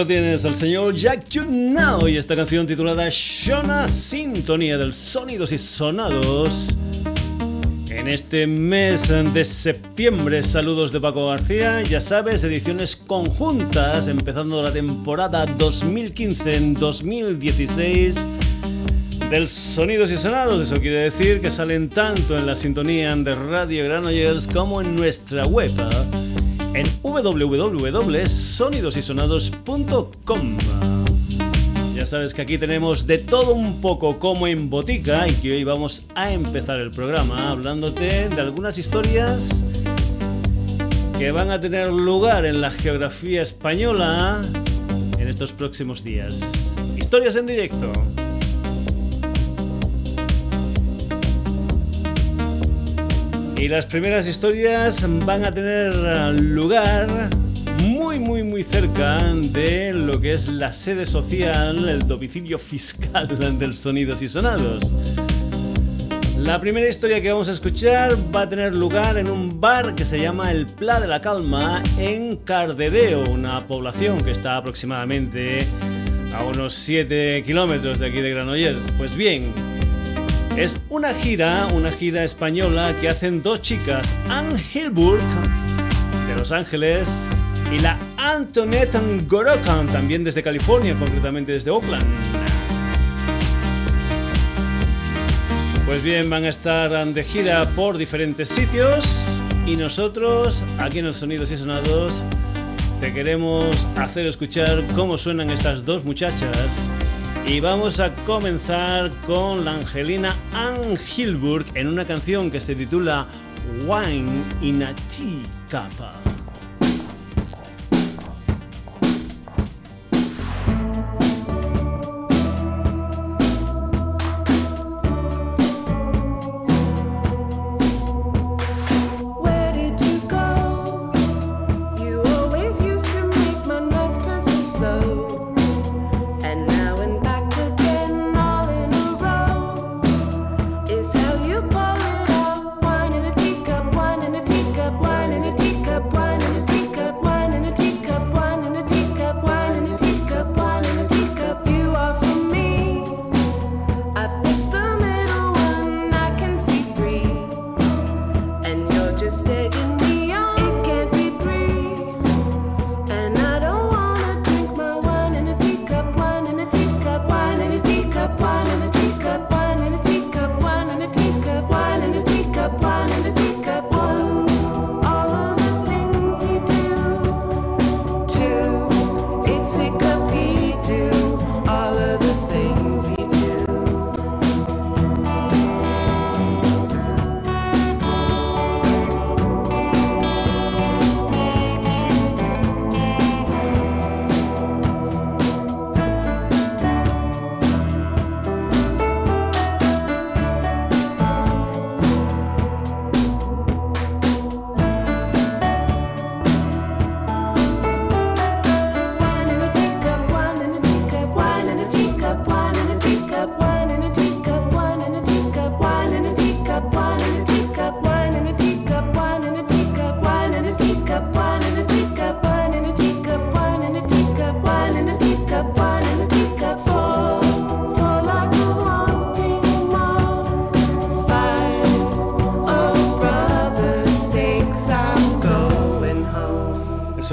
lo tienes, el señor Jack Now y esta canción titulada Shona Sintonía del Sonidos y Sonados. En este mes de septiembre, saludos de Paco García, ya sabes, ediciones conjuntas, empezando la temporada 2015-2016 del Sonidos y Sonados. Eso quiere decir que salen tanto en la sintonía de Radio Granollers como en nuestra web en www.sonidosysonados.com. Ya sabes que aquí tenemos de todo un poco como en botica y que hoy vamos a empezar el programa hablándote de algunas historias que van a tener lugar en la geografía española en estos próximos días. Historias en directo. Y las primeras historias van a tener lugar muy muy muy cerca de lo que es la sede social, el domicilio fiscal del Sonidos y Sonados. La primera historia que vamos a escuchar va a tener lugar en un bar que se llama El Pla de la Calma en Cardedeo, una población que está aproximadamente a unos 7 kilómetros de aquí de Granollers. Pues bien, es una gira, una gira española que hacen dos chicas, Anne Hilburg de Los Ángeles y la Antoinette Gorokan, también desde California, concretamente desde Oakland. Pues bien, van a estar de gira por diferentes sitios y nosotros, aquí en el Sonidos y Sonados, te queremos hacer escuchar cómo suenan estas dos muchachas y vamos a comenzar con la Angelina Ann Hilburg en una canción que se titula Wine in a Teacup.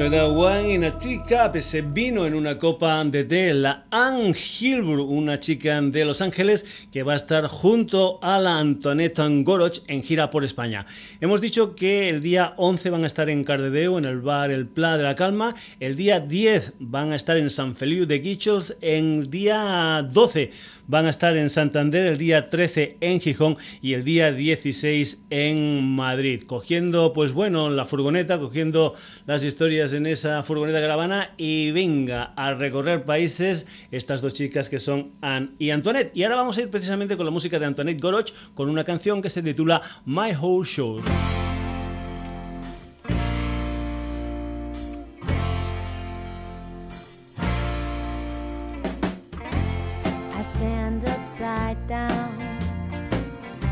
Era One in a Teacup, ese vino en una copa de té, la Anne Hilbur, una chica de Los Ángeles que va a estar junto a la Antoinette Goroch en gira por España. Hemos dicho que el día 11 van a estar en Cardedeu, en el bar El Pla de la Calma, el día 10 van a estar en San Feliu de Guichos, el día 12 van a estar en Santander el día 13 en Gijón y el día 16 en Madrid. Cogiendo, pues bueno, la furgoneta, cogiendo las historias en esa furgoneta caravana y venga a recorrer países estas dos chicas que son Anne y Antoinette. Y ahora vamos a ir precisamente con la música de Antoinette Goroch con una canción que se titula My Whole Show. down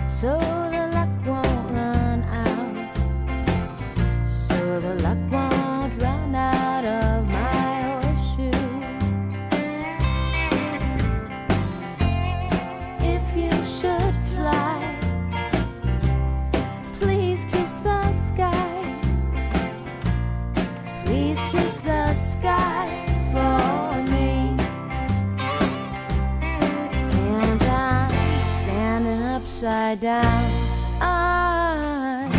so the luck won't run out. So the luck won't run out of my horseshoe. If you should fly, please kiss the sky. Please kiss the sky. Upside down. I'm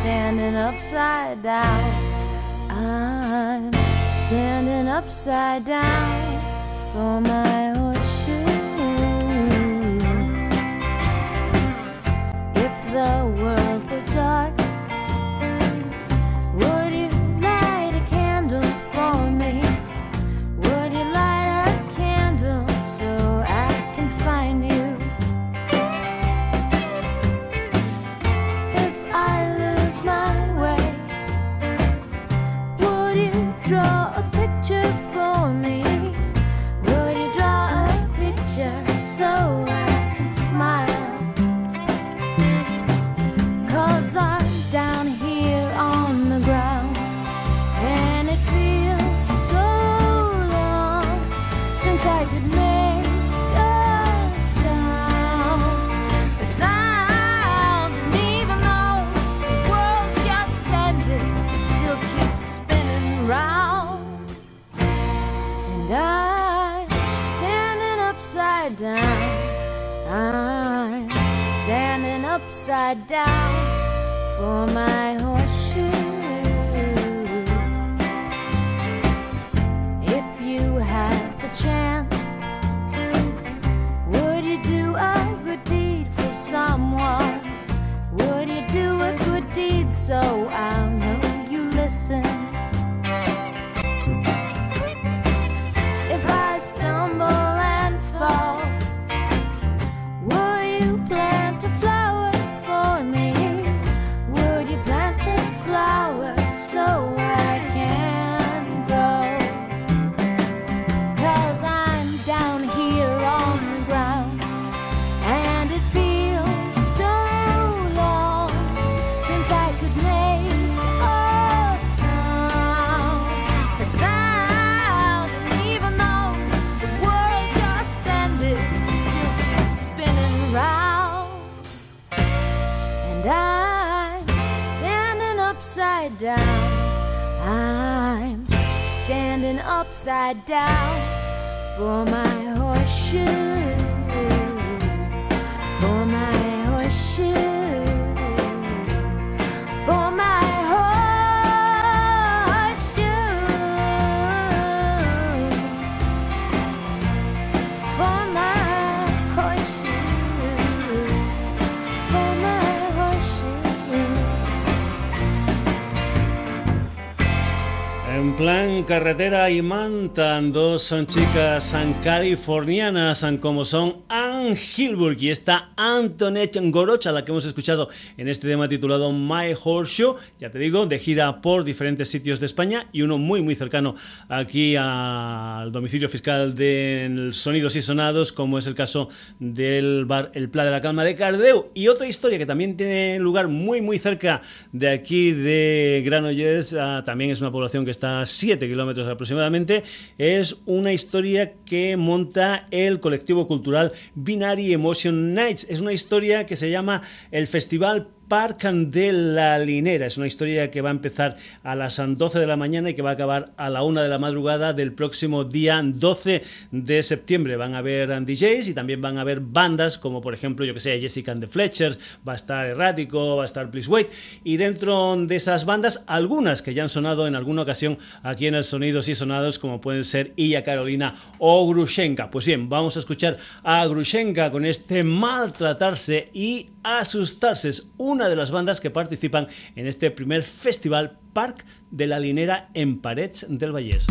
standing upside down. I'm standing upside down for my upside down for my horseshoe. For my plan carretera y mantan dos son chicas californianas como son Ann Hilburg y esta Antoinette Goroch a la que hemos escuchado en este tema titulado My Horse Show, ya te digo, de gira por diferentes sitios de España y uno muy muy cercano aquí al domicilio fiscal de Sonidos y Sonados como es el caso del bar El Pla de la Calma de Cardeu. Y otra historia que también tiene lugar muy muy cerca de aquí de Granollers, ah, también es una población que está 7 kilómetros aproximadamente, es una historia que monta el colectivo cultural Binary Emotion Nights. Es una historia que se llama el Festival Park de la Linera. Es una historia que va a empezar a las 12 de la mañana y que va a acabar a la 1 de la madrugada del próximo día 12 de septiembre. Van a haber DJs y también van a haber bandas como por ejemplo, yo que sé, Jessica and the Fletchers, va a estar Errático, va a estar Please Wait. Y dentro de esas bandas, algunas que ya han sonado en alguna ocasión aquí en el Sonidos y Sonados, como pueden ser Illa Carolina o Grushenka. Pues bien, vamos a escuchar a Grushenka con este maltratarse y asustarse. Es una de las bandas que participan en este primer festival Park de la Linera en Parets del Vallès.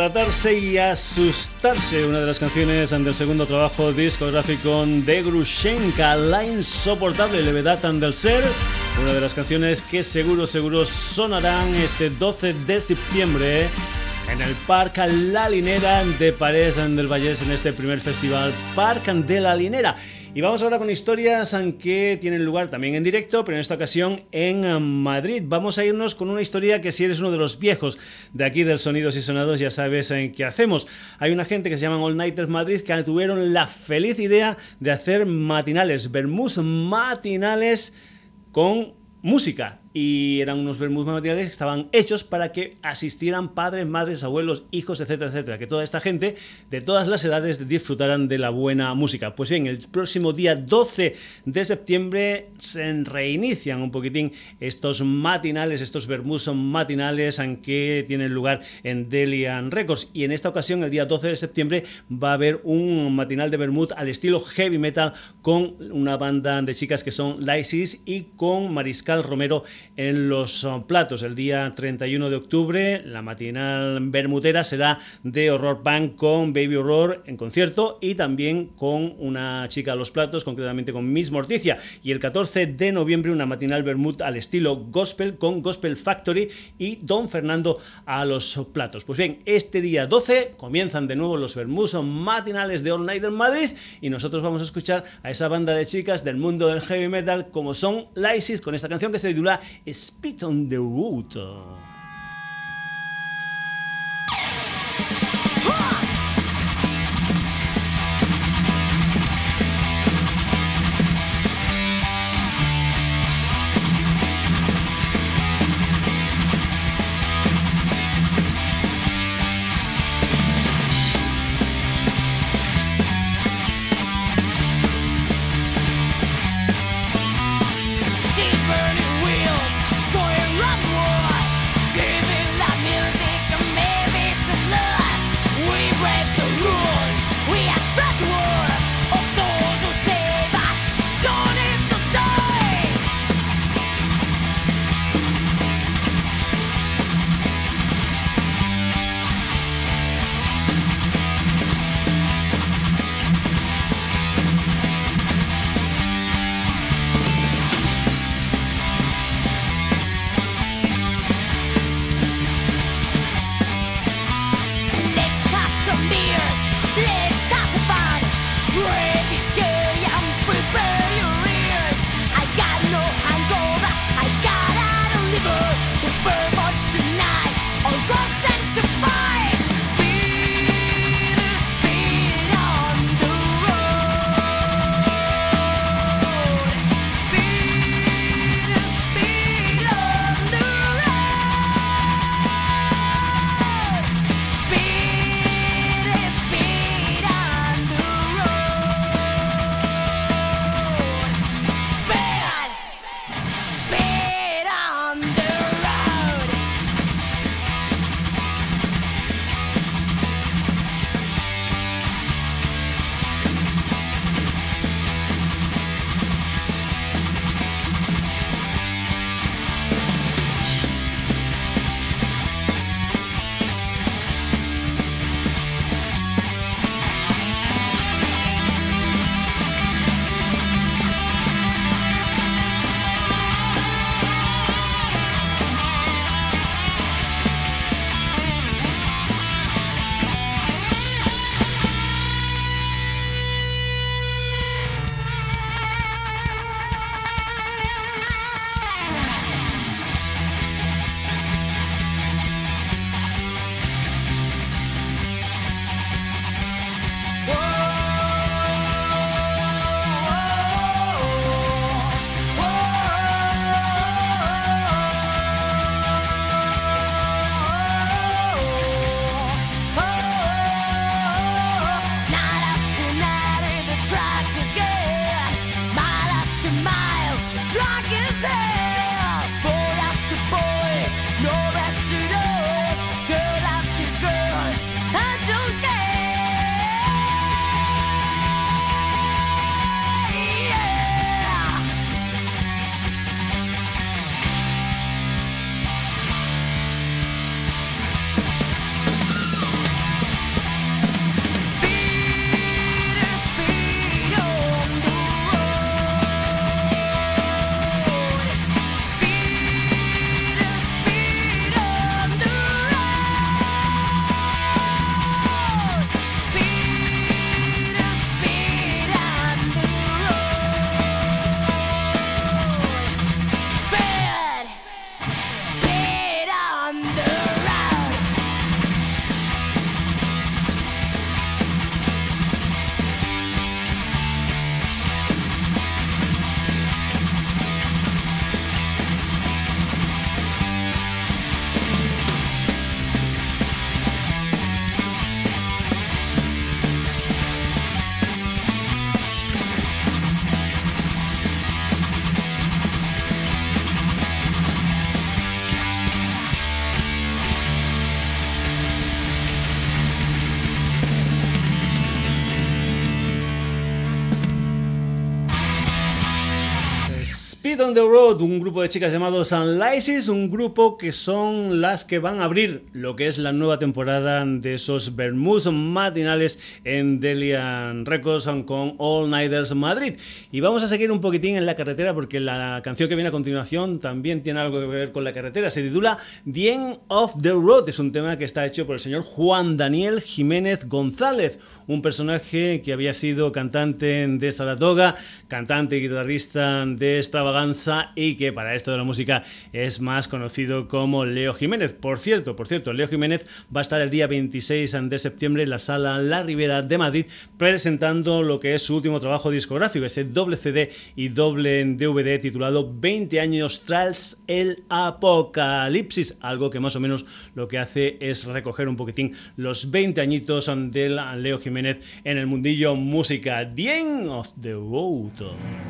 Maltratarse y asustarse, una de las canciones del segundo trabajo discográfico de Grushenka, La insoportable levedad del ser, una de las canciones que seguro, seguro sonarán este 12 de septiembre en el Parque La Linera de Pared del Vallés en este primer festival Parque de la Linera. Y vamos ahora con historias que tienen lugar también en directo, pero en esta ocasión en Madrid. Vamos a irnos con una historia que si eres uno de los viejos de aquí del Sonidos y Sonados ya sabes en qué hacemos. Hay una gente que se llama All Nighters Madrid que tuvieron la feliz idea de hacer matinales, vermús matinales con música y eran unos vermouth materiales que estaban hechos para que asistieran padres, madres, abuelos, hijos, etcétera, etcétera, que toda esta gente de todas las edades disfrutaran de la buena música. Pues bien, el próximo día 12 de septiembre se reinician un poquitín estos matinales, estos vermouths matinales que tienen lugar en Delian Records y en esta ocasión el día 12 de septiembre va a haber un matinal de vermouth al estilo heavy metal con una banda de chicas que son Lysis y con Mariscal Romero en los uh, platos. El día 31 de octubre, la matinal bermutera será de Horror Punk con Baby Horror en concierto y también con una chica a los platos, concretamente con Miss Morticia. Y el 14 de noviembre, una matinal bermud al estilo gospel con Gospel Factory y Don Fernando a los platos. Pues bien, este día 12 comienzan de nuevo los vermouths matinales de All Night en Madrid y nosotros vamos a escuchar a esa banda de chicas del mundo del heavy metal como son Lysis con esta canción que se titula A spit on the Root. On the Road, un grupo de chicas llamados Sunlises, un grupo que son las que van a abrir lo que es la nueva temporada de esos Bermuds matinales en Delian Records con All Nighters Madrid. Y vamos a seguir un poquitín en la carretera porque la canción que viene a continuación también tiene algo que ver con la carretera. Se titula The End of the Road. Es un tema que está hecho por el señor Juan Daniel Jiménez González, un personaje que había sido cantante de Saratoga, cantante y guitarrista de Extravaganza y que para esto de la música es más conocido como Leo Jiménez. Por cierto, por cierto, Leo Jiménez va a estar el día 26 de septiembre en la sala La Ribera de Madrid presentando lo que es su último trabajo discográfico, ese doble CD y doble DVD titulado 20 años tras el apocalipsis, algo que más o menos lo que hace es recoger un poquitín los 20 añitos de Leo Jiménez en el mundillo música. The End of the Road.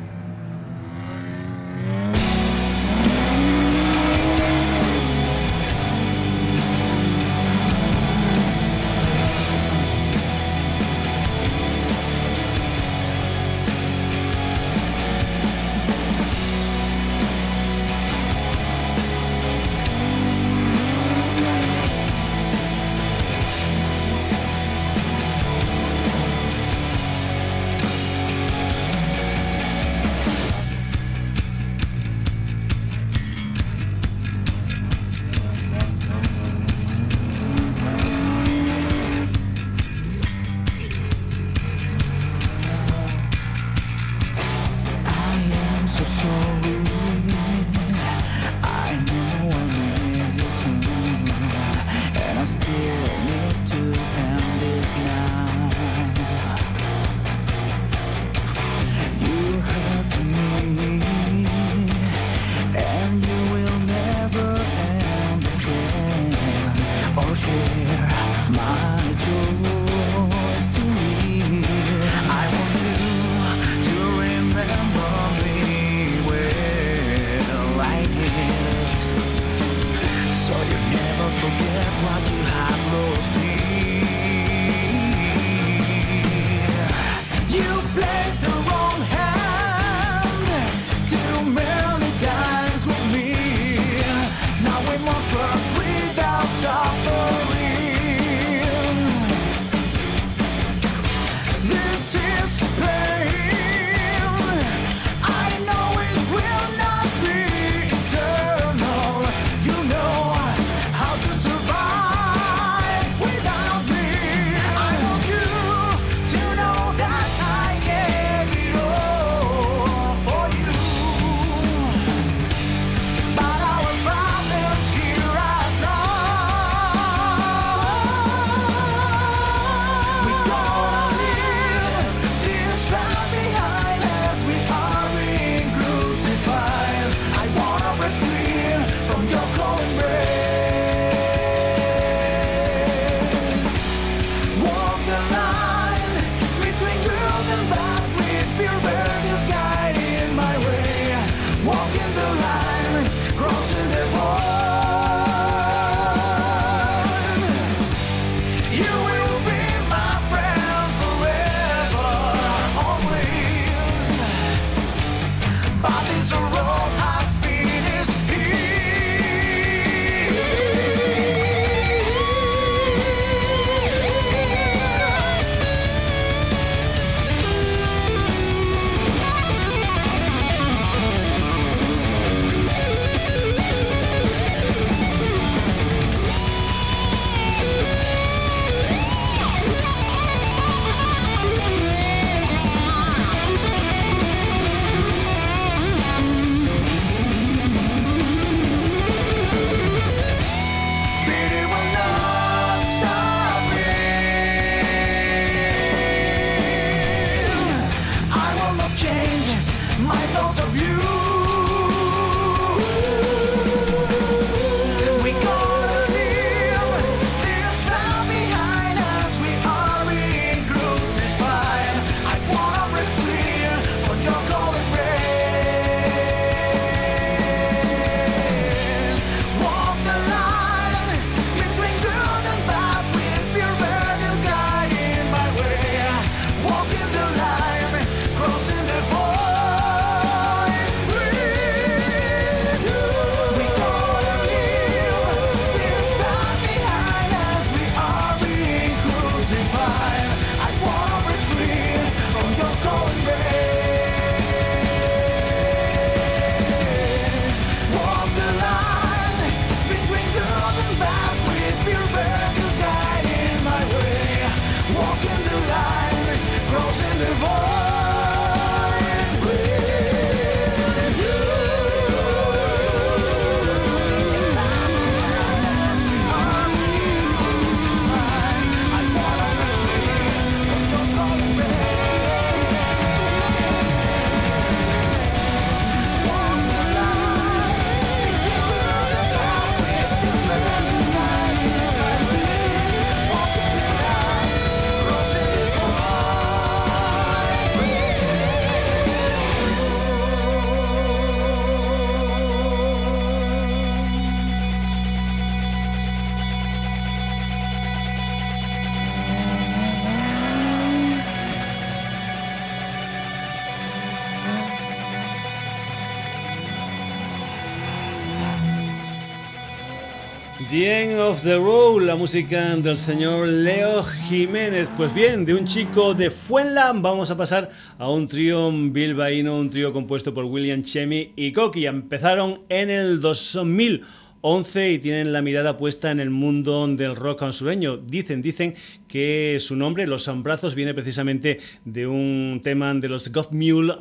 The Road, la música del señor Leo Jiménez. Pues bien, de un chico de Fuenla vamos a pasar a un trío bilbaíno, un trío compuesto por William Chemi y Coqui. Empezaron en el 2000 11 y tienen la mirada puesta en el mundo del rock sureño. Dicen, dicen que su nombre, Los Ambrazos, viene precisamente de un tema de los God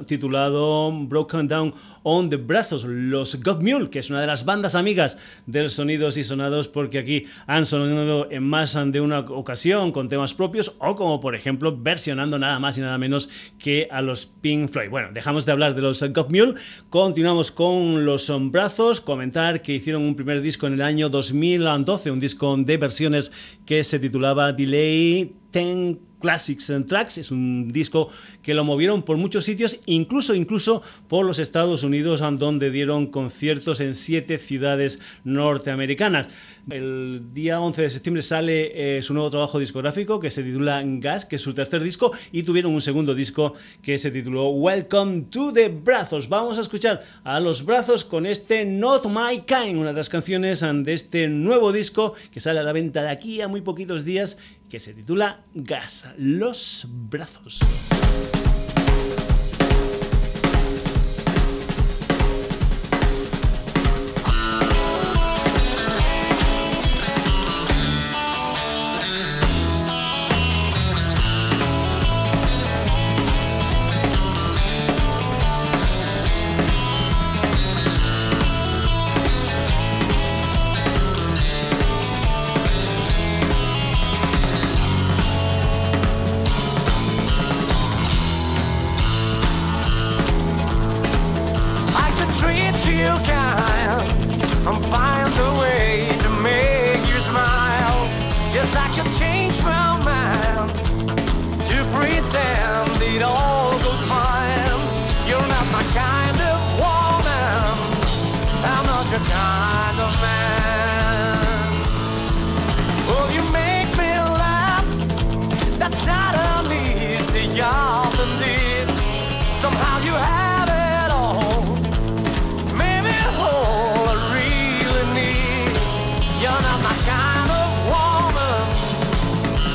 titulado Broken Down on the Brazos. Los God que es una de las bandas amigas del Sonidos y Sonados, porque aquí han sonado en más de una ocasión con temas propios o como por ejemplo versionando nada más y nada menos que a los Pink Floyd. Bueno, dejamos de hablar de los God continuamos con Los Brazos, comentar que hicieron un primer disco en el año 2012, un disco de versiones que se titulaba Delay 10 Classics and Tracks. Es un disco que lo movieron por muchos sitios, incluso, incluso por los Estados Unidos, donde dieron conciertos en siete ciudades norteamericanas. El día 11 de septiembre sale eh, su nuevo trabajo discográfico que se titula Gas, que es su tercer disco, y tuvieron un segundo disco que se tituló Welcome to the Brazos. Vamos a escuchar a los brazos con este Not My Kind, una de las canciones de este nuevo disco que sale a la venta de aquí a muy poquitos días, que se titula Gas, los brazos.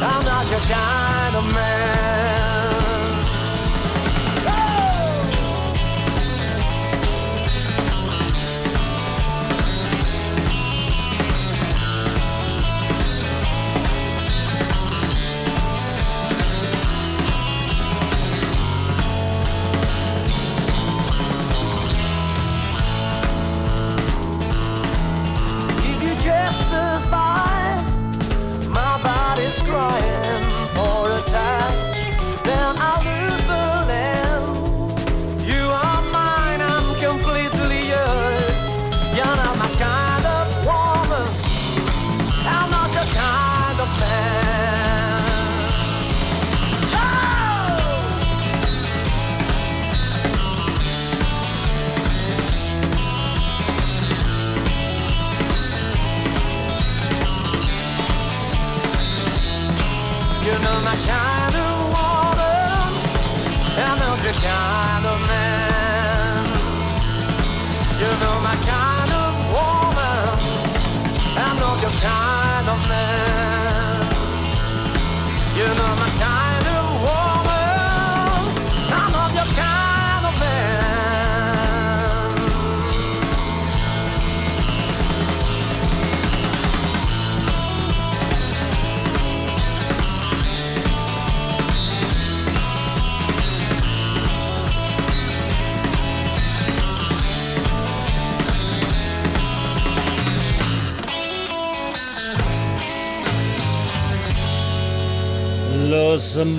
I'm not your kind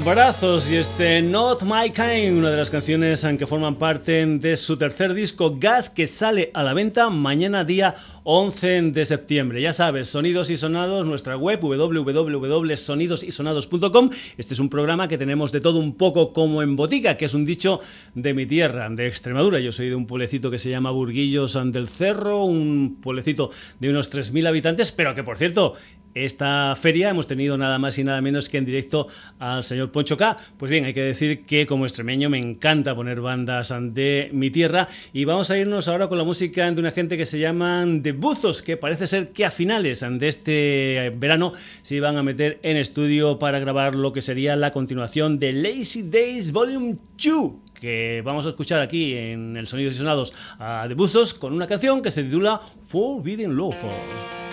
brazos y este Not My Kind, una de las canciones en que forman parte de su tercer disco Gas que sale a la venta mañana día 11 de septiembre. Ya sabes, Sonidos y Sonados, nuestra web www.sonidosysonados.com. Este es un programa que tenemos de todo un poco como en botica, que es un dicho de mi tierra, de Extremadura. Yo soy de un pueblecito que se llama Burguillos del Cerro, un pueblecito de unos 3.000 habitantes, pero que por cierto, esta feria hemos tenido nada más y nada menos que en directo al señor Poncho K. Pues bien, hay que decir que como extremeño me encanta poner bandas de mi tierra y vamos a irnos ahora con la música de una gente que se llaman The Buzos, que parece ser que a finales de este verano se iban a meter en estudio para grabar lo que sería la continuación de Lazy Days Volume 2 que vamos a escuchar aquí en el Sonidos y Sonados de Buzos con una canción que se titula Forbidden Love.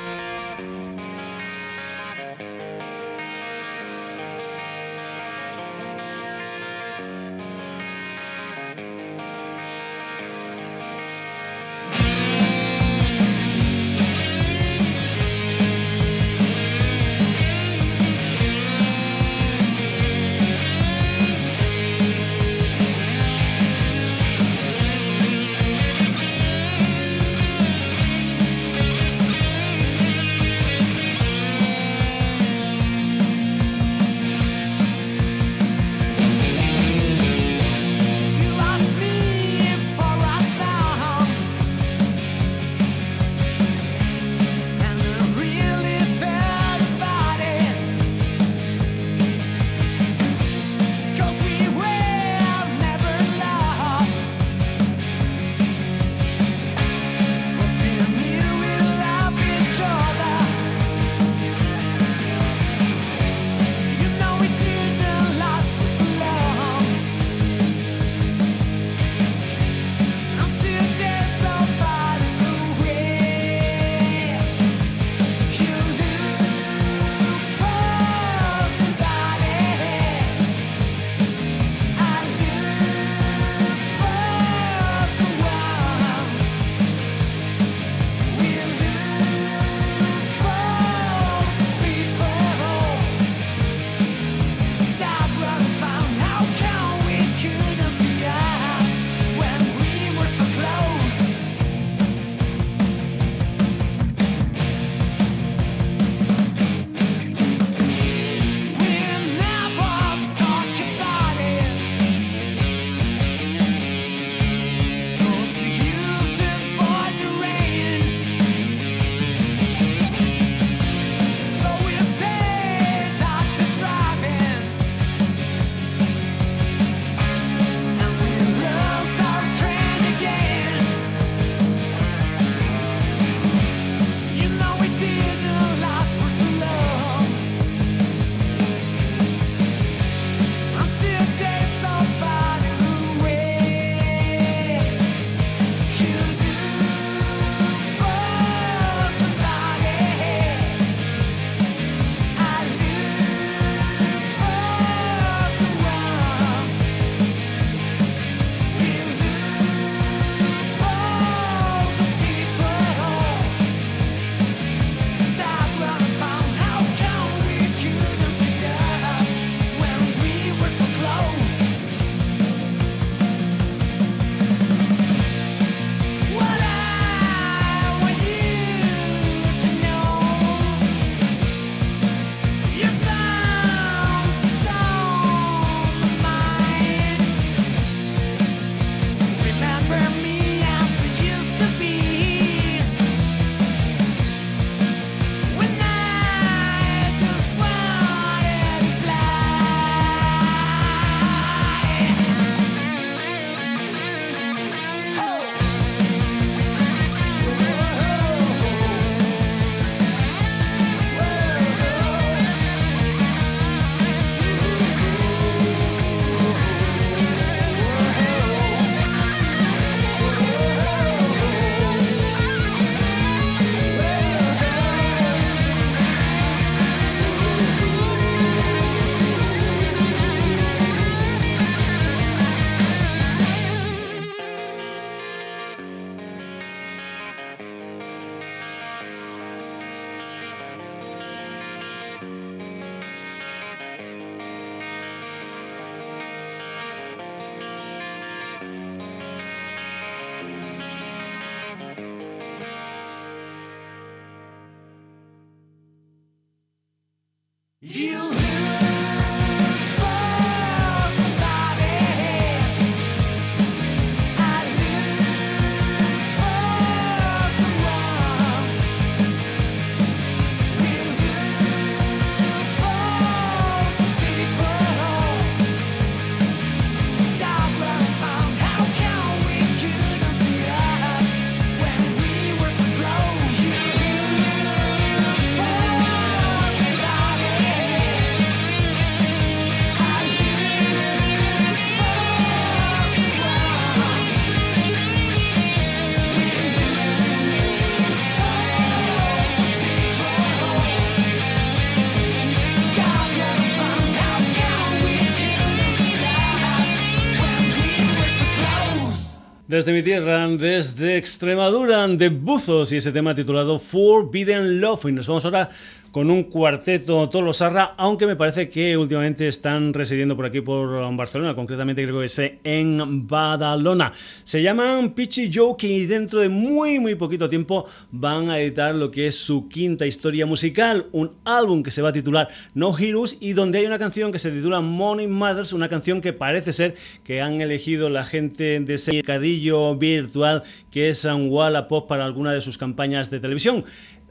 Desde mi tierra, desde Extremadura, de Buzos y ese tema titulado Forbidden Love. Y nos vamos ahora con un cuarteto Tolosarra, aunque me parece que últimamente están residiendo por aquí por Barcelona, concretamente creo que es en Badalona. Se llaman Pitchy Joke y dentro de muy muy poquito tiempo van a editar lo que es su quinta historia musical, un álbum que se va a titular No Heroes y donde hay una canción que se titula Money Matters, una canción que parece ser que han elegido la gente de ese mercadillo virtual que es Wallapop para alguna de sus campañas de televisión.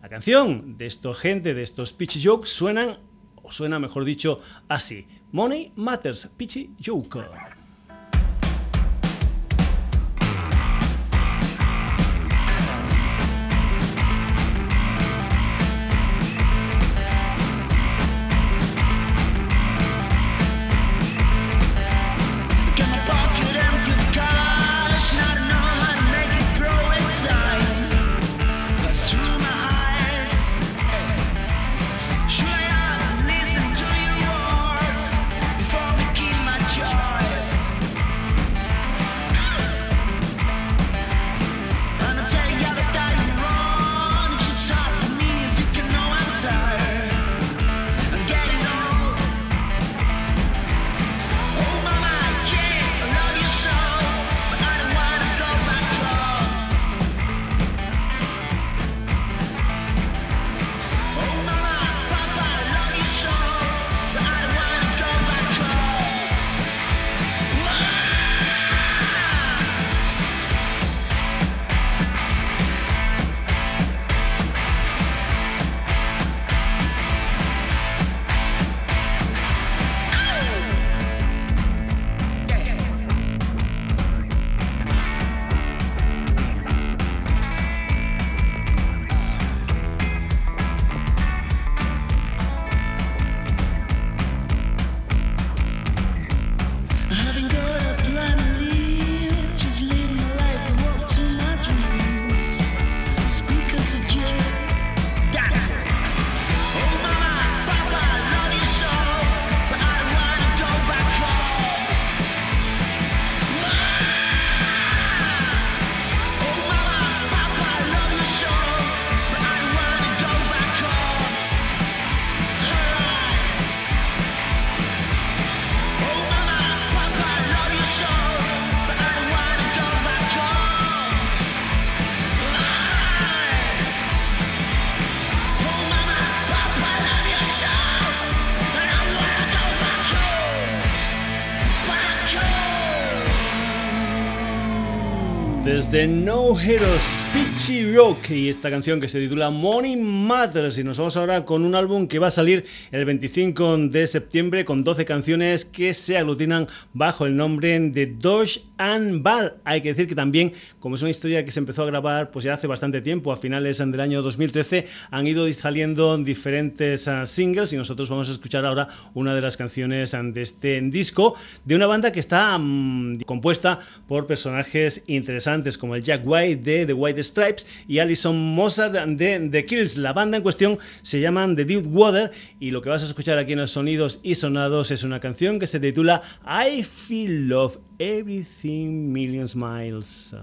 La canción de esta gente, de estos Pitchy Jokes, suenan, o suena mejor dicho, así. Money Matters, Pitchy Joke. Home. Desde No Heroes, Rock y esta canción que se titula Money Matters y nos vamos ahora con un álbum que va a salir el 25 de septiembre con 12 canciones que se aglutinan bajo el nombre de Dodge and Bar. Hay que decir que también, como es una historia que se empezó a grabar pues ya hace bastante tiempo, a finales del año 2013, han ido saliendo diferentes ah, singles y nosotros vamos a escuchar ahora una de las canciones ah, de este disco de una banda que está mm, compuesta por personajes interesantes como el Jack White de The White Stripes y Alison Mozart de The Kills. La banda en cuestión se llaman The Deep Water y lo que vas a escuchar aquí en los sonidos y sonados es una canción que se titula I Feel Love Everything Million Miles.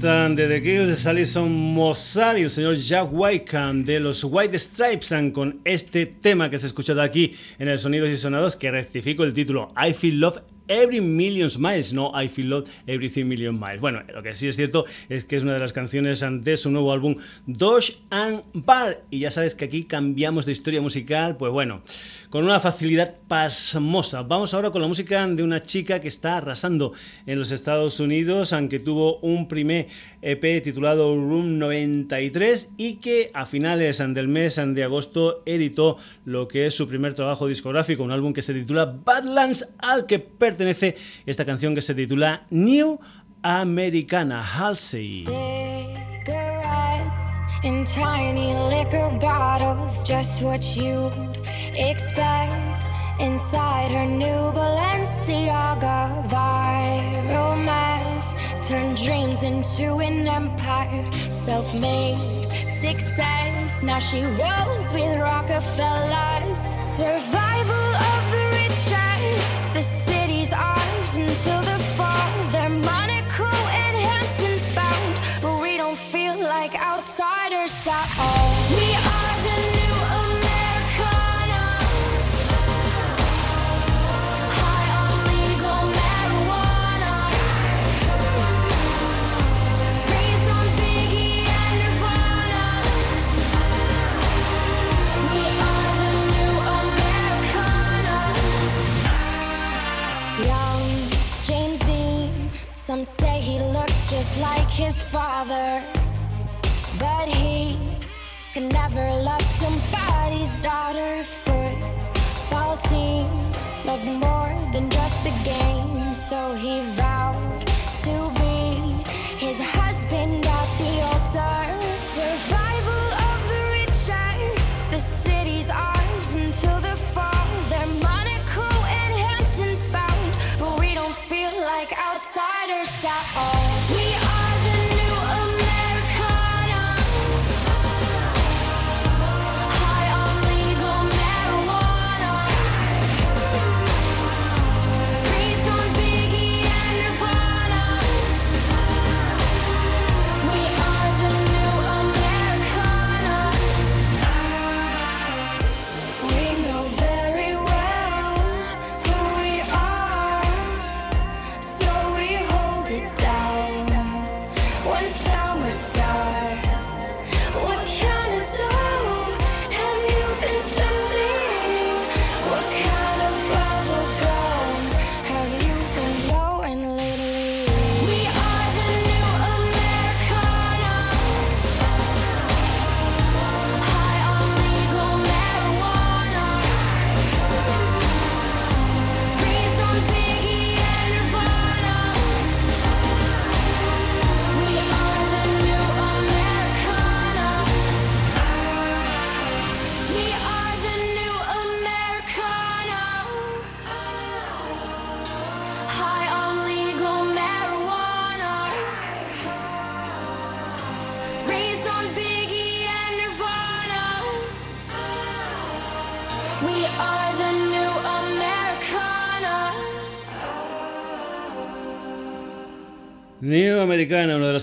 the de The Kills, Alison Mossar y el señor Jack Whitecamp de los White Stripes con este tema que se ha escuchado aquí en el Sonidos y Sonados que rectifico el título I Feel Love Every Million Miles, no I Feel Love Everything Million Miles. Bueno, lo que sí es cierto es que es una de las canciones de su nuevo álbum Dosh and Bar y ya sabes que aquí cambiamos de historia musical, pues bueno, con una facilidad pasmosa. Vamos ahora con la música de una chica que está arrasando en los Estados Unidos, aunque tuvo un primer EP titulado Room 93 y que a finales del mes de agosto editó lo que es su primer trabajo discográfico, un álbum que se titula Badlands, al que pertenece esta canción que se titula New Americana Halsey. In tiny liquor bottles, just what you'd expect inside her new Balenciaga viral Turned dreams into an empire, self made success. Now she rolls with Rockefellers. Survival his father. But he can never love somebody's daughter. Football team loved more than just the game. So he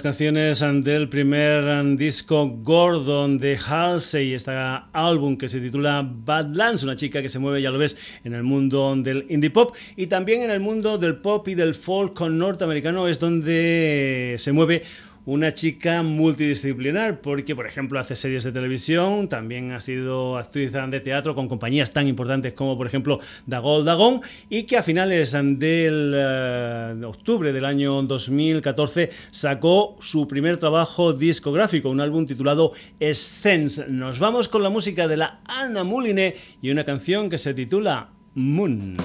canciones del primer disco Gordon de Halsey, este álbum que se titula Badlands, una chica que se mueve, ya lo ves, en el mundo del indie pop. Y también en el mundo del pop y del folk norteamericano es donde se mueve una chica multidisciplinar porque, por ejemplo, hace series de televisión, también ha sido actriz de teatro con compañías tan importantes como, por ejemplo, Dagol Dagón y que a finales del eh, octubre del año 2014 sacó su primer trabajo discográfico, un álbum titulado Essence. Nos vamos con la música de la Anna Muline y una canción que se titula Moon.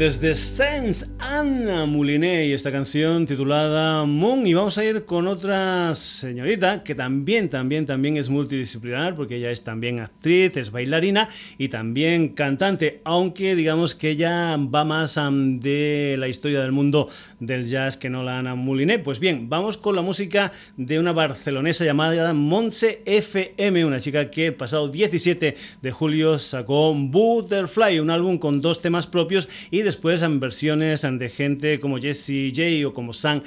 there's this sense Anna Moulinet y esta canción titulada Moon. Y vamos a ir con otra señorita que también, también, también es multidisciplinar porque ella es también actriz, es bailarina y también cantante. Aunque digamos que ella va más de la historia del mundo del jazz que no la Anna Moulinet. Pues bien, vamos con la música de una barcelonesa llamada Monse FM, una chica que el pasado 17 de julio sacó Butterfly, un álbum con dos temas propios y después en versiones de gente como Jesse J o como Sam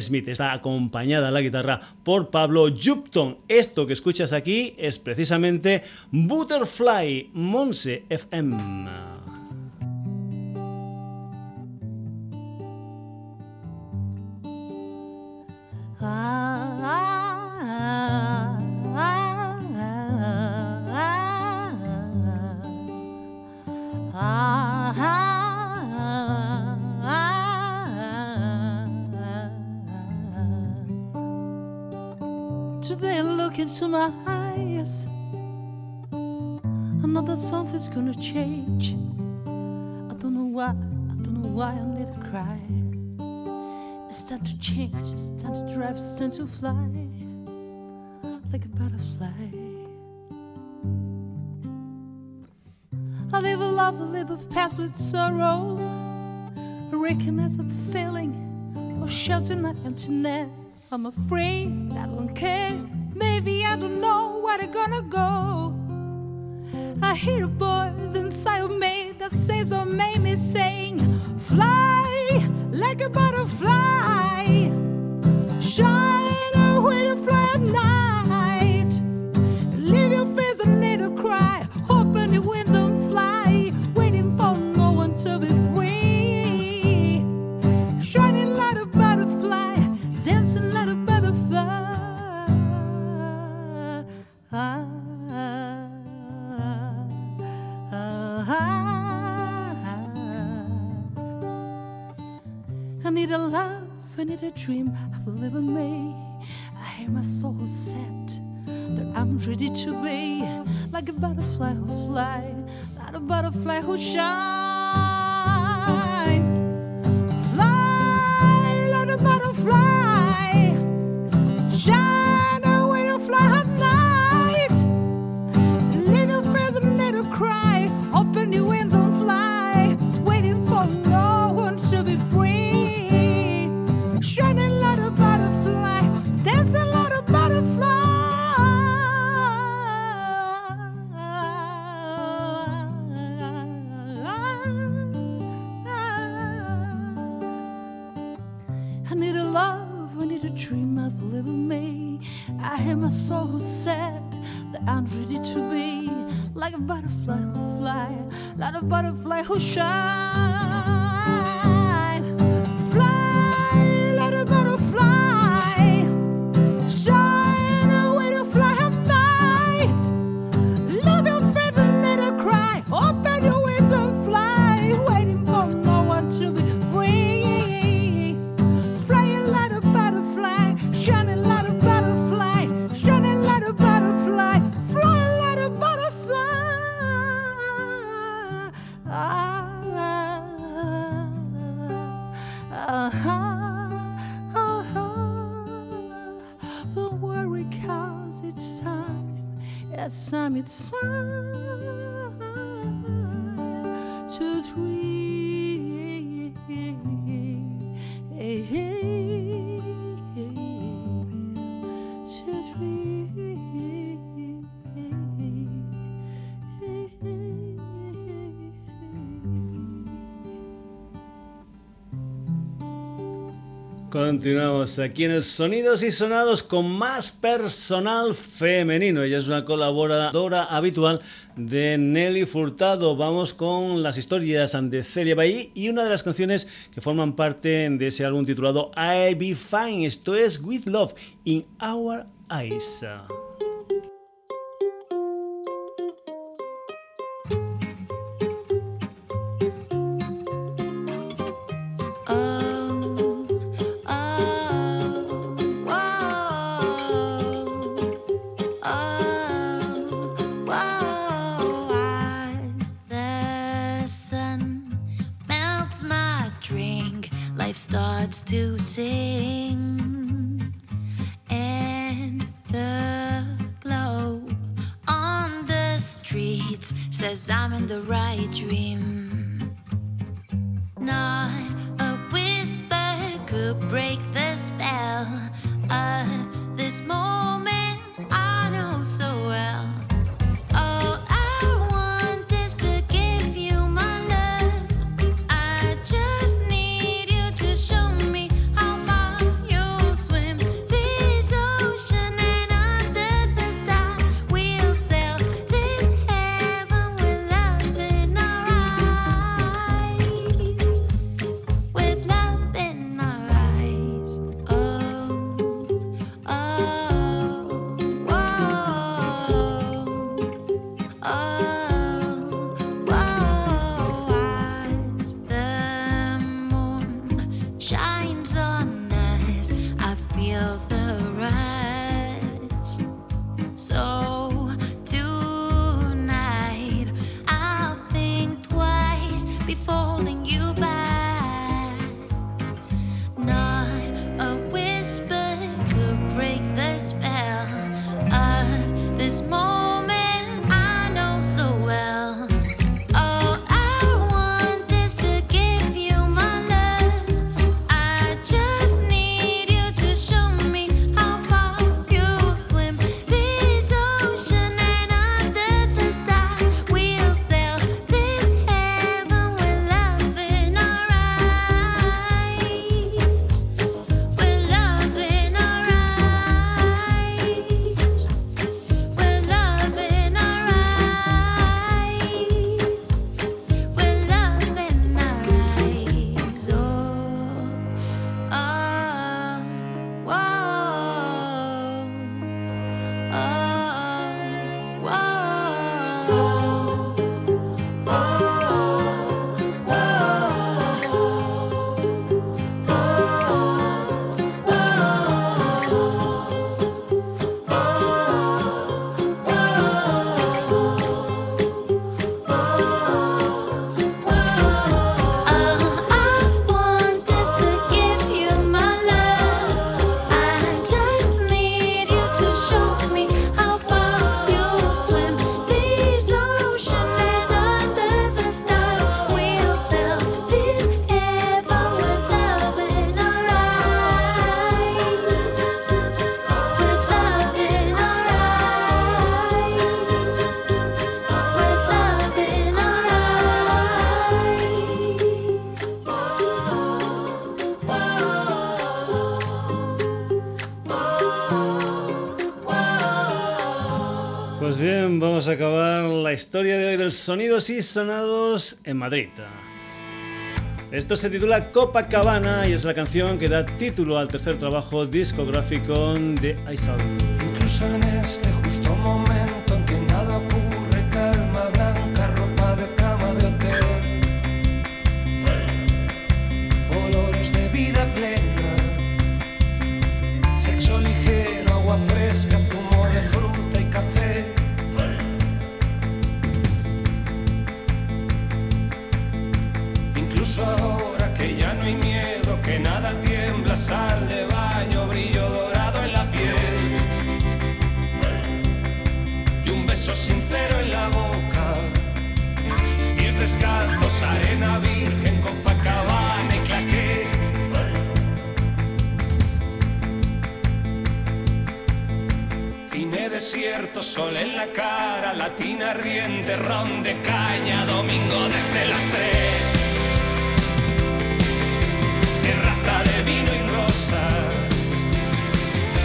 Smith. Está acompañada la guitarra por Pablo Jupton. Esto que escuchas aquí es precisamente Butterfly Monse FM. Today into my eyes. I know that something's gonna change. I don't know why, I don't know why I need to cry. It's time to change, it's time to drive, it's time to fly like a butterfly. I live a love, I live a past with sorrow. I recognize that feeling of shelter my emptiness. I'm afraid I don't care. Maybe I don't know where they're gonna go. I hear a voice inside of me that says or made me sing, Fly like a butterfly, dream, live in me. I hear my soul set that I'm ready to be like a butterfly who fly, like a butterfly who shine. Like a butterfly who shine. so Continuamos aquí en el Sonidos y Sonados con más personal femenino. Ella es una colaboradora habitual de Nelly Furtado. Vamos con las historias de Celia Bailly y una de las canciones que forman parte de ese álbum titulado I'll Be Fine. Esto es With Love in Our Eyes. The right dream. Sonidos y Sonados en Madrid. Esto se titula Copacabana y es la canción que da título al tercer trabajo discográfico de Aizal. Ahora que ya no hay miedo, que nada tiembla, sal de baño, brillo dorado en la piel y un beso sincero en la boca. Pies descalzos, arena virgen, Copacabana y claqué. Cine desierto, sol en la cara, latina ardiente, ron de caña, domingo desde las tres. De vino y rosas.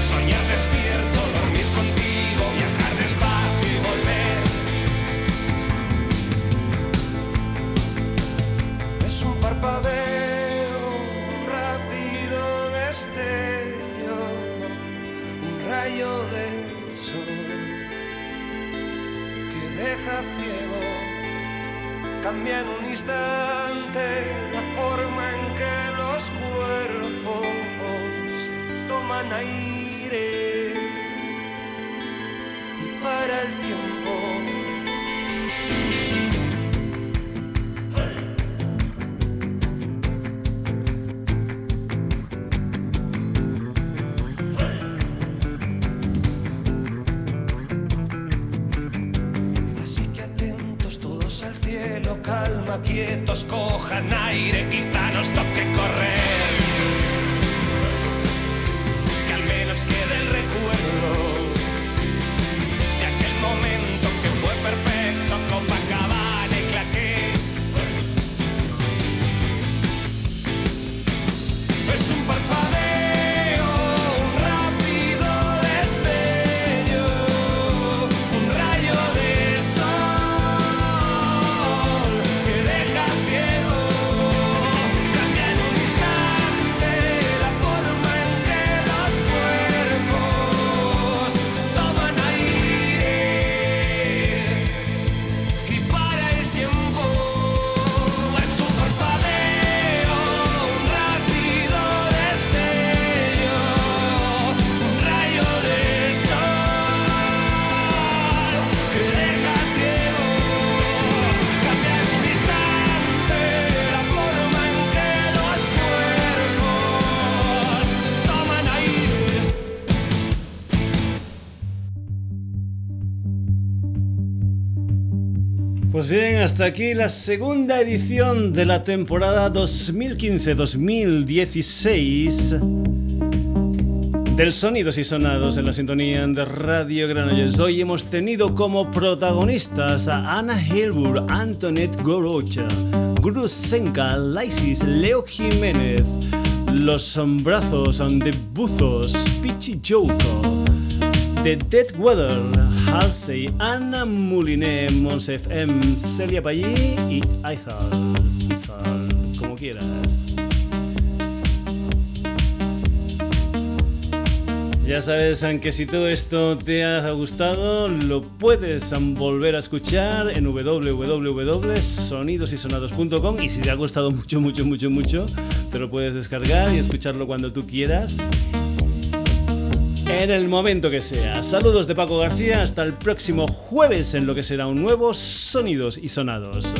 Soñar despierto, dormir contigo, viajar despacio y volver. Es un parpadeo, un rápido destello, un rayo del sol que deja ciego. Cambia en un instante donaire y para el tiempo. Así que atentos todos al cielo, calma, quietos, cojan aire hasta aquí la segunda edición de la temporada 2015-2016 del Sonidos y Sonados en la sintonía de Radio Granollers. Hoy hemos tenido como protagonistas a Anna Hilbur, Antoinette Gorocha, Guru Senka, Lysis, Leo Jiménez, Los Brazos de Buzos, Pichi Joko. The Dead Weather, Halsey, Anna Moulinet, Monsef M, Celia Pallí y Aizal. Como quieras. Ya sabes, aunque si todo esto te ha gustado, lo puedes volver a escuchar en www.sonidosysonados.com y si te ha gustado mucho, mucho, mucho, mucho, te lo puedes descargar y escucharlo cuando tú quieras en el momento que sea. Saludos de Paco García, hasta el próximo jueves en lo que será un nuevo Sonidos y Sonados.